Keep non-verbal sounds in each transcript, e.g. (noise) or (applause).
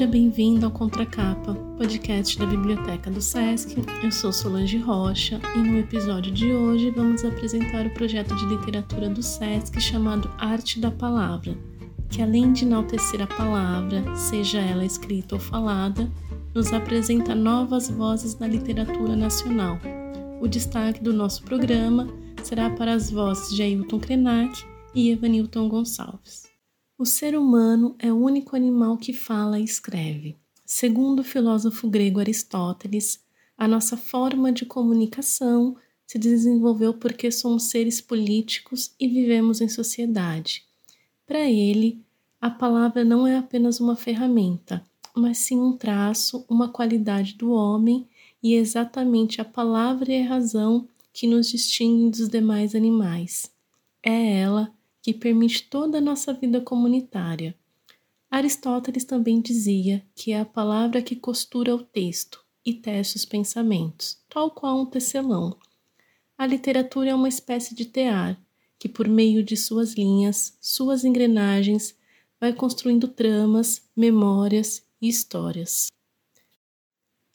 Seja bem-vindo ao Contracapa, podcast da Biblioteca do SESC. Eu sou Solange Rocha e no episódio de hoje vamos apresentar o projeto de literatura do SESC chamado Arte da Palavra, que além de enaltecer a palavra, seja ela escrita ou falada, nos apresenta novas vozes da literatura nacional. O destaque do nosso programa será para as vozes de Ailton Krenak e Evanilton Gonçalves. O ser humano é o único animal que fala e escreve. Segundo o filósofo grego Aristóteles, a nossa forma de comunicação se desenvolveu porque somos seres políticos e vivemos em sociedade. Para ele, a palavra não é apenas uma ferramenta, mas sim um traço, uma qualidade do homem e é exatamente a palavra e a razão que nos distinguem dos demais animais. É ela que permite toda a nossa vida comunitária. Aristóteles também dizia que é a palavra que costura o texto e tece os pensamentos, tal qual um tecelão. A literatura é uma espécie de tear que, por meio de suas linhas, suas engrenagens, vai construindo tramas, memórias e histórias.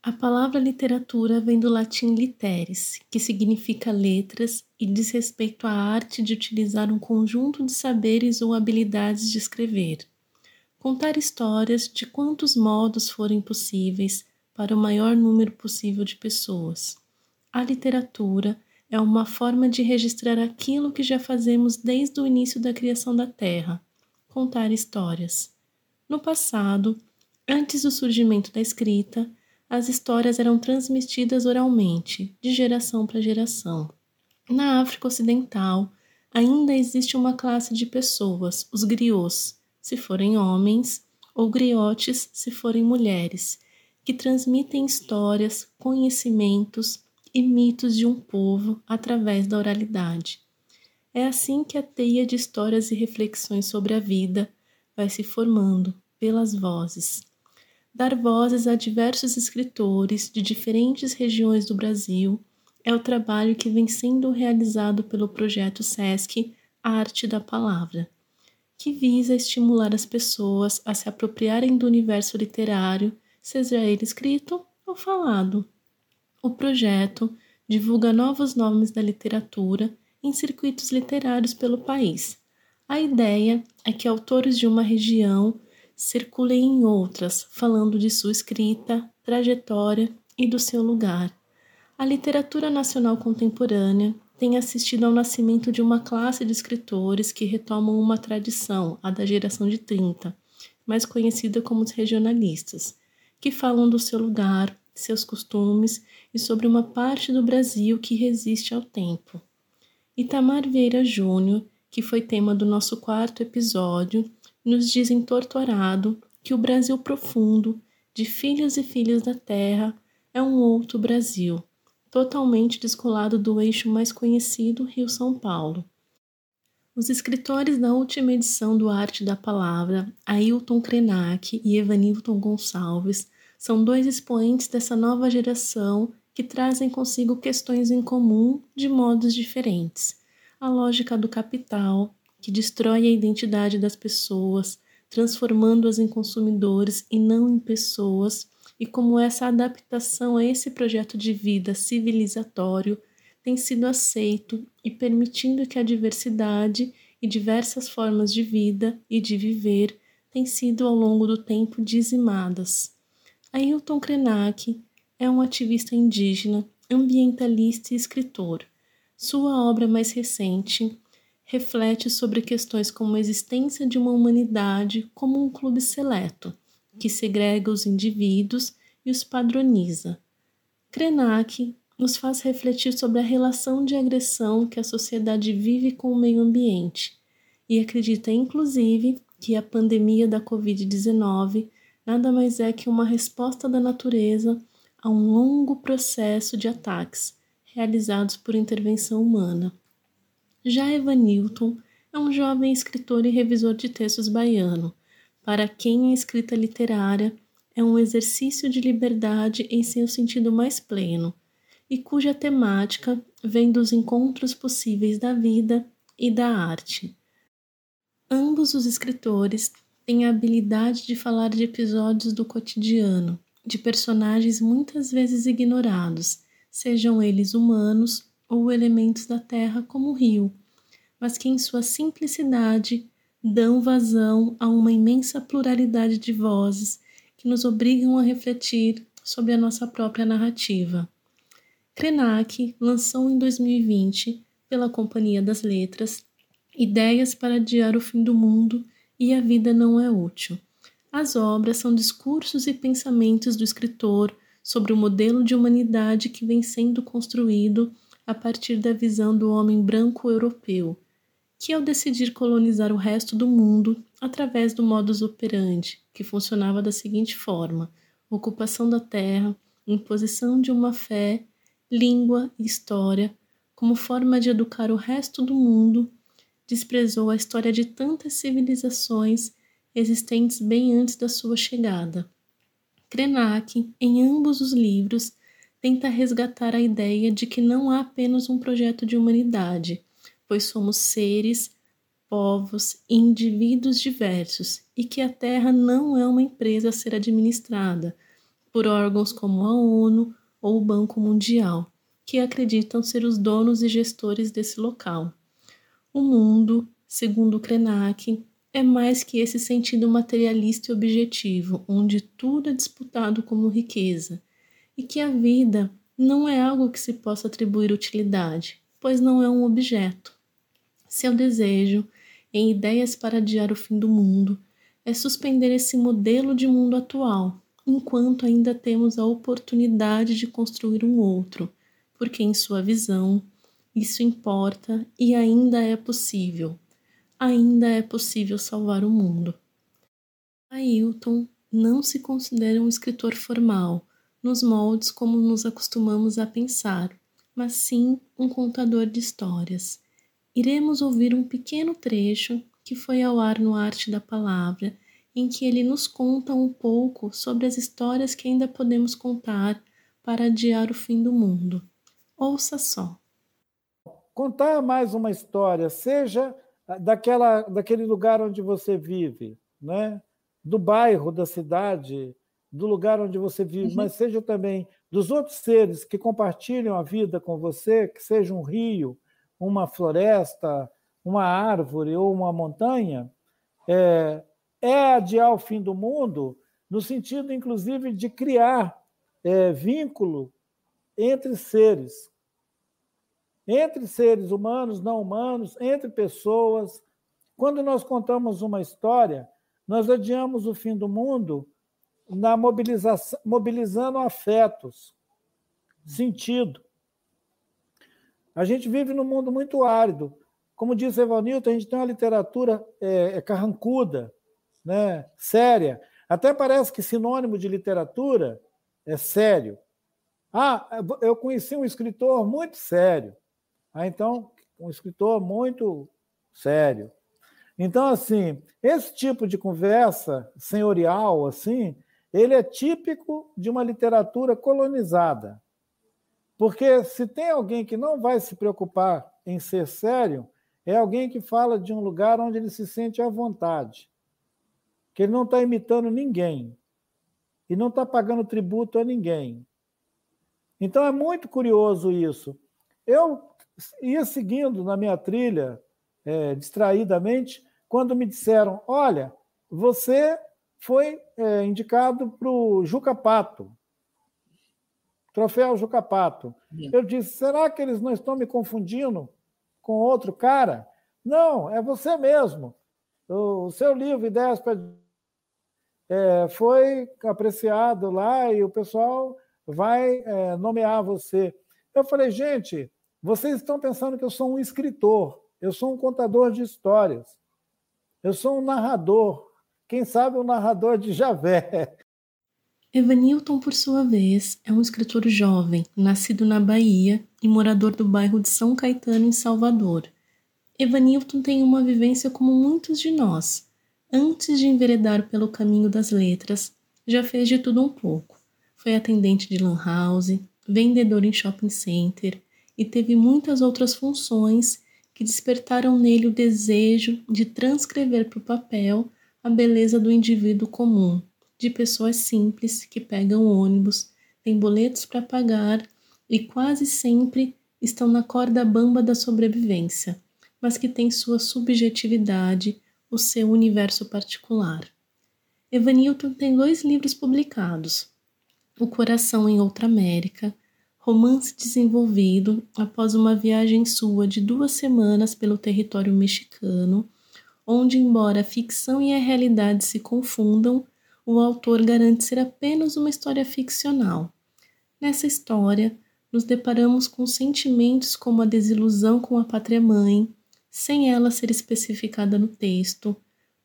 A palavra literatura vem do latim literis, que significa letras e diz respeito à arte de utilizar um conjunto de saberes ou habilidades de escrever. Contar histórias de quantos modos forem possíveis para o maior número possível de pessoas. A literatura é uma forma de registrar aquilo que já fazemos desde o início da criação da Terra contar histórias. No passado, antes do surgimento da escrita, as histórias eram transmitidas oralmente, de geração para geração. Na África Ocidental, ainda existe uma classe de pessoas, os griots, se forem homens, ou griotes, se forem mulheres, que transmitem histórias, conhecimentos e mitos de um povo através da oralidade. É assim que a teia de histórias e reflexões sobre a vida vai se formando pelas vozes dar vozes a diversos escritores de diferentes regiões do Brasil é o trabalho que vem sendo realizado pelo projeto SESC Arte da Palavra, que visa estimular as pessoas a se apropriarem do universo literário, seja ele escrito ou falado. O projeto divulga novos nomes da literatura em circuitos literários pelo país. A ideia é que autores de uma região circulem em outras, falando de sua escrita, trajetória e do seu lugar. A literatura nacional contemporânea tem assistido ao nascimento de uma classe de escritores que retomam uma tradição, a da geração de 30, mais conhecida como os regionalistas, que falam do seu lugar, seus costumes e sobre uma parte do Brasil que resiste ao tempo. Itamar Vieira Júnior, que foi tema do nosso quarto episódio, nos diz entorturado que o Brasil profundo, de filhos e filhas da terra, é um outro Brasil, totalmente descolado do eixo mais conhecido, Rio-São Paulo. Os escritores da última edição do Arte da Palavra, Ailton Krenak e Evanilton Gonçalves, são dois expoentes dessa nova geração que trazem consigo questões em comum de modos diferentes. A lógica do capital, que destrói a identidade das pessoas, transformando-as em consumidores e não em pessoas, e como essa adaptação a esse projeto de vida civilizatório tem sido aceito e permitindo que a diversidade e diversas formas de vida e de viver têm sido ao longo do tempo dizimadas. Ailton Krenak é um ativista indígena, ambientalista e escritor. Sua obra mais recente, reflete sobre questões como a existência de uma humanidade como um clube seleto, que segrega os indivíduos e os padroniza. Krenak nos faz refletir sobre a relação de agressão que a sociedade vive com o meio ambiente e acredita, inclusive, que a pandemia da Covid-19 nada mais é que uma resposta da natureza a um longo processo de ataques realizados por intervenção humana. Já Evanilton é um jovem escritor e revisor de textos baiano, para quem a escrita literária é um exercício de liberdade em seu sentido mais pleno, e cuja temática vem dos encontros possíveis da vida e da arte. Ambos os escritores tem a habilidade de falar de episódios do cotidiano, de personagens muitas vezes ignorados, sejam eles humanos ou elementos da terra como o rio, mas que em sua simplicidade dão vazão a uma imensa pluralidade de vozes que nos obrigam a refletir sobre a nossa própria narrativa. Krenak lançou em 2020, pela Companhia das Letras, Ideias para Adiar o Fim do Mundo e A Vida Não é Útil. As obras são discursos e pensamentos do escritor sobre o modelo de humanidade que vem sendo construído a partir da visão do homem branco europeu, que ao decidir colonizar o resto do mundo através do modus operandi, que funcionava da seguinte forma: ocupação da terra, imposição de uma fé, língua e história, como forma de educar o resto do mundo desprezou a história de tantas civilizações existentes bem antes da sua chegada. Krenak, em ambos os livros, tenta resgatar a ideia de que não há apenas um projeto de humanidade, pois somos seres, povos e indivíduos diversos e que a Terra não é uma empresa a ser administrada por órgãos como a ONU ou o Banco Mundial, que acreditam ser os donos e gestores desse local. O mundo, segundo Krenak, é mais que esse sentido materialista e objetivo, onde tudo é disputado como riqueza, e que a vida não é algo que se possa atribuir utilidade, pois não é um objeto. Seu desejo, em ideias para adiar o fim do mundo, é suspender esse modelo de mundo atual, enquanto ainda temos a oportunidade de construir um outro, porque, em sua visão, isso importa e ainda é possível. Ainda é possível salvar o mundo. Ailton não se considera um escritor formal, nos moldes como nos acostumamos a pensar, mas sim um contador de histórias. Iremos ouvir um pequeno trecho que foi ao ar no Arte da Palavra, em que ele nos conta um pouco sobre as histórias que ainda podemos contar para adiar o fim do mundo. Ouça só contar mais uma história, seja daquela, daquele lugar onde você vive, né? do bairro, da cidade, do lugar onde você vive, uhum. mas seja também dos outros seres que compartilham a vida com você, que seja um rio, uma floresta, uma árvore ou uma montanha, é, é adiar o fim do mundo, no sentido, inclusive, de criar é, vínculo entre seres, entre seres humanos, não humanos, entre pessoas. Quando nós contamos uma história, nós adiamos o fim do mundo na mobilização, mobilizando afetos, sentido. A gente vive num mundo muito árido. Como disse Evanilton, a gente tem uma literatura é, é carrancuda, né, séria. Até parece que sinônimo de literatura é sério. Ah, eu conheci um escritor muito sério. Ah, então, um escritor muito sério. Então, assim, esse tipo de conversa senhorial, assim, ele é típico de uma literatura colonizada. Porque se tem alguém que não vai se preocupar em ser sério, é alguém que fala de um lugar onde ele se sente à vontade, que ele não está imitando ninguém e não está pagando tributo a ninguém. Então é muito curioso isso. Eu ia seguindo na minha trilha, é, distraidamente, quando me disseram: Olha, você foi é, indicado para o Juca Pato, troféu Juca Pato. Eu disse: será que eles não estão me confundindo com outro cara? Não, é você mesmo. O seu livro, Ideias para. É, foi apreciado lá e o pessoal vai é, nomear você. Eu falei, gente, vocês estão pensando que eu sou um escritor, eu sou um contador de histórias, eu sou um narrador, quem sabe um narrador de Javé. Evanilton, por sua vez, é um escritor jovem, nascido na Bahia e morador do bairro de São Caetano, em Salvador. Evanilton tem uma vivência como muitos de nós. Antes de enveredar pelo caminho das letras, já fez de tudo um pouco. Foi atendente de lan house, vendedor em shopping center, e teve muitas outras funções que despertaram nele o desejo de transcrever para o papel a beleza do indivíduo comum, de pessoas simples que pegam ônibus, têm boletos para pagar e quase sempre estão na corda bamba da sobrevivência, mas que têm sua subjetividade, o seu universo particular. Evanilton tem dois livros publicados: O Coração em Outra América, romance desenvolvido após uma viagem sua de duas semanas pelo território mexicano, onde, embora a ficção e a realidade se confundam, o autor garante ser apenas uma história ficcional. Nessa história, nos deparamos com sentimentos como a desilusão com a pátria-mãe, sem ela ser especificada no texto,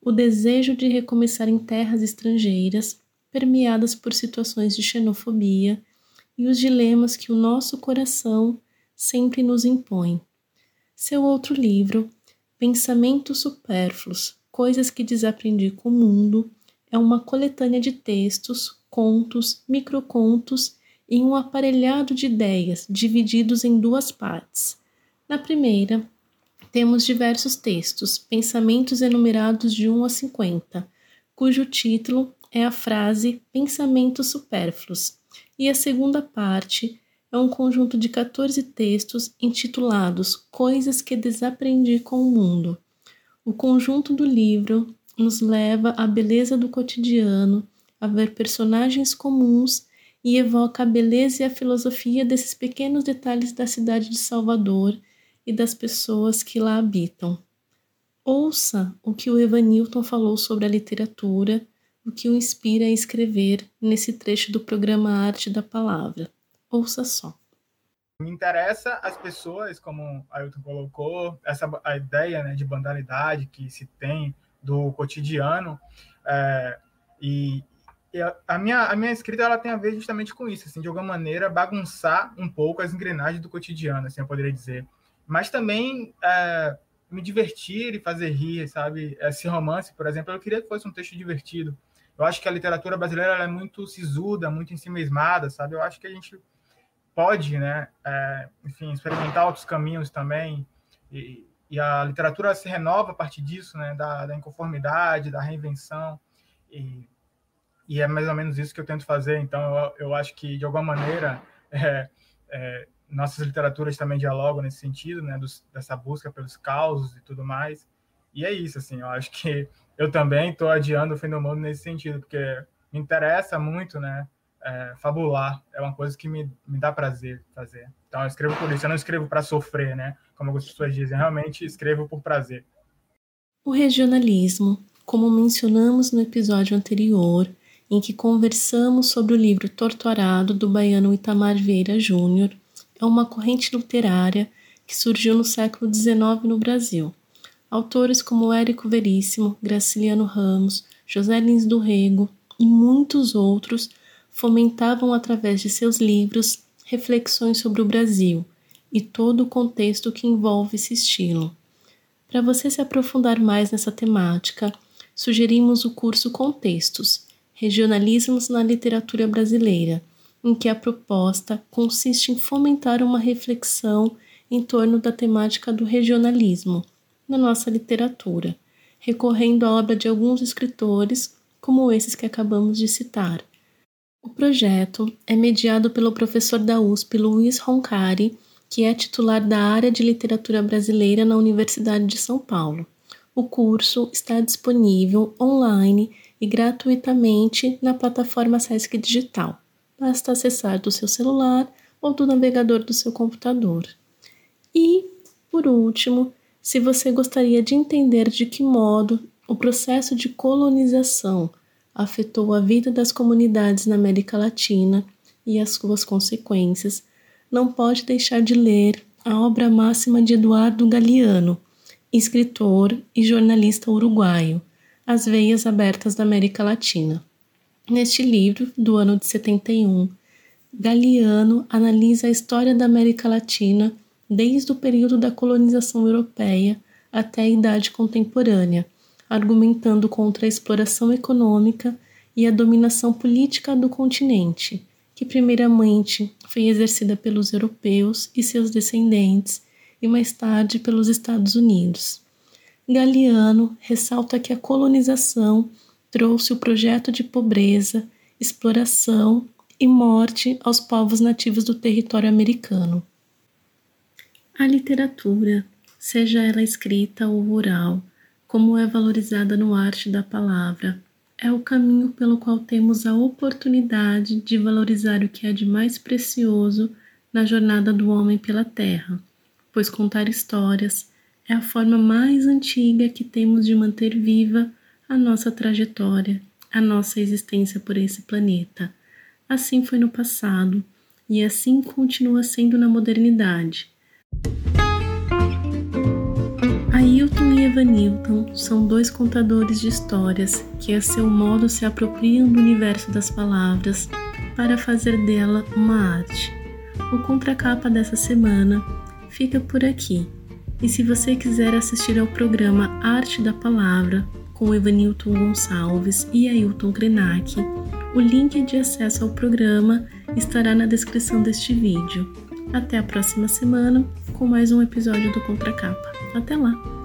o desejo de recomeçar em terras estrangeiras, permeadas por situações de xenofobia, e os dilemas que o nosso coração sempre nos impõe. Seu outro livro, Pensamentos Supérfluos Coisas que Desaprendi com o Mundo, é uma coletânea de textos, contos, microcontos em um aparelhado de ideias divididos em duas partes. Na primeira, temos diversos textos, pensamentos enumerados de 1 a 50, cujo título é a frase Pensamentos Supérfluos, e a segunda parte é um conjunto de 14 textos intitulados Coisas que Desaprendi com o Mundo. O conjunto do livro nos leva à beleza do cotidiano, a ver personagens comuns e evoca a beleza e a filosofia desses pequenos detalhes da cidade de Salvador e das pessoas que lá habitam. Ouça o que o Evanilton falou sobre a literatura, o que o inspira a escrever nesse trecho do programa Arte da Palavra. Ouça só. Me interessa as pessoas, como Ailton colocou, essa a ideia né, de banalidade que se tem do cotidiano é, e, a, minha, a minha escrita ela tem a ver justamente com isso, assim, de alguma maneira bagunçar um pouco as engrenagens do cotidiano, assim, eu poderia dizer. Mas também é, me divertir e fazer rir, sabe? Esse romance, por exemplo, eu queria que fosse um texto divertido. Eu acho que a literatura brasileira é muito sisuda, muito ensimesmada, sabe? Eu acho que a gente pode, né, é, enfim, experimentar outros caminhos também. E, e, a literatura se renova a partir disso, né, da, da inconformidade, da reinvenção. E e é mais ou menos isso que eu tento fazer. Então, eu, eu acho que, de alguma maneira, (laughs) é, é, nossas literaturas também dialogam nesse sentido, né, dos, dessa busca pelos causos e tudo mais. E é isso, assim, eu acho que eu também estou adiando o fim do mundo nesse sentido, porque me interessa muito, né, é, fabular, é uma coisa que me, me dá prazer fazer. Então, eu escrevo por isso, eu não escrevo para sofrer, né, como algumas pessoas dizem, realmente escrevo por prazer. O regionalismo, como mencionamos no episódio anterior, em que conversamos sobre o livro Torturado do baiano Itamar Vieira Júnior, é uma corrente literária que surgiu no século XIX no Brasil. Autores como Érico Veríssimo, Graciliano Ramos, José Lins do Rego e muitos outros fomentavam através de seus livros reflexões sobre o Brasil e todo o contexto que envolve esse estilo. Para você se aprofundar mais nessa temática, sugerimos o curso Contextos, Regionalismos na Literatura Brasileira, em que a proposta consiste em fomentar uma reflexão em torno da temática do regionalismo na nossa literatura, recorrendo à obra de alguns escritores, como esses que acabamos de citar. O projeto é mediado pelo professor da USP Luiz Roncari, que é titular da área de literatura brasileira na Universidade de São Paulo. O curso está disponível online e gratuitamente na plataforma Sesc Digital. Basta acessar do seu celular ou do navegador do seu computador. E, por último, se você gostaria de entender de que modo o processo de colonização afetou a vida das comunidades na América Latina e as suas consequências, não pode deixar de ler a obra máxima de Eduardo Galeano, escritor e jornalista uruguaio, as Veias Abertas da América Latina. Neste livro, do ano de 71, Galeano analisa a história da América Latina desde o período da colonização europeia até a idade contemporânea, argumentando contra a exploração econômica e a dominação política do continente, que primeiramente foi exercida pelos europeus e seus descendentes e mais tarde pelos Estados Unidos. Galiano ressalta que a colonização trouxe o projeto de pobreza, exploração e morte aos povos nativos do território americano. A literatura, seja ela escrita ou oral, como é valorizada no arte da palavra, é o caminho pelo qual temos a oportunidade de valorizar o que é de mais precioso na jornada do homem pela terra, pois contar histórias é a forma mais antiga que temos de manter viva a nossa trajetória, a nossa existência por esse planeta. Assim foi no passado e assim continua sendo na modernidade. E Evanilton são dois contadores de histórias que, a seu modo, se apropriam do universo das palavras para fazer dela uma arte. O contracapa dessa semana fica por aqui. E se você quiser assistir ao programa Arte da Palavra, com Evanilton Gonçalves e Ailton Krenak, o link de acesso ao programa estará na descrição deste vídeo. Até a próxima semana com mais um episódio do Contracapa. Até lá!